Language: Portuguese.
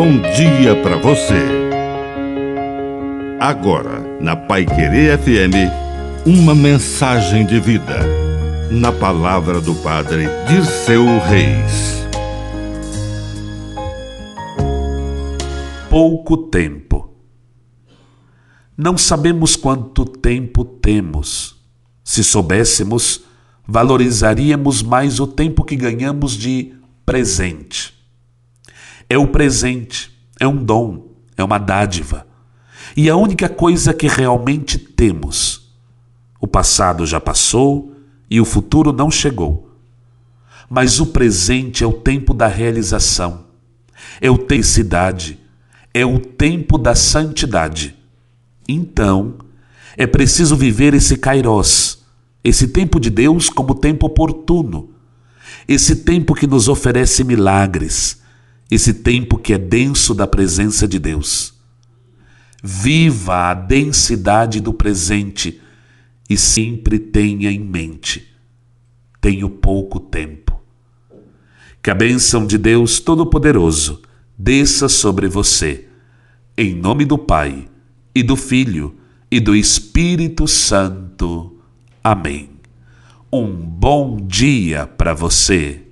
bom dia para você. Agora, na Pai Querer FM, uma mensagem de vida. Na palavra do Padre de seu Reis. Pouco tempo. Não sabemos quanto tempo temos. Se soubéssemos, valorizaríamos mais o tempo que ganhamos de presente. É o presente, é um dom, é uma dádiva. E a única coisa que realmente temos. O passado já passou e o futuro não chegou. Mas o presente é o tempo da realização, é o cidade, é o tempo da santidade. Então, é preciso viver esse kairós, esse tempo de Deus como tempo oportuno, esse tempo que nos oferece milagres, esse tempo que é denso da presença de Deus. Viva a densidade do presente e sempre tenha em mente: tenho pouco tempo. Que a bênção de Deus Todo-Poderoso desça sobre você, em nome do Pai, e do Filho, e do Espírito Santo. Amém. Um bom dia para você.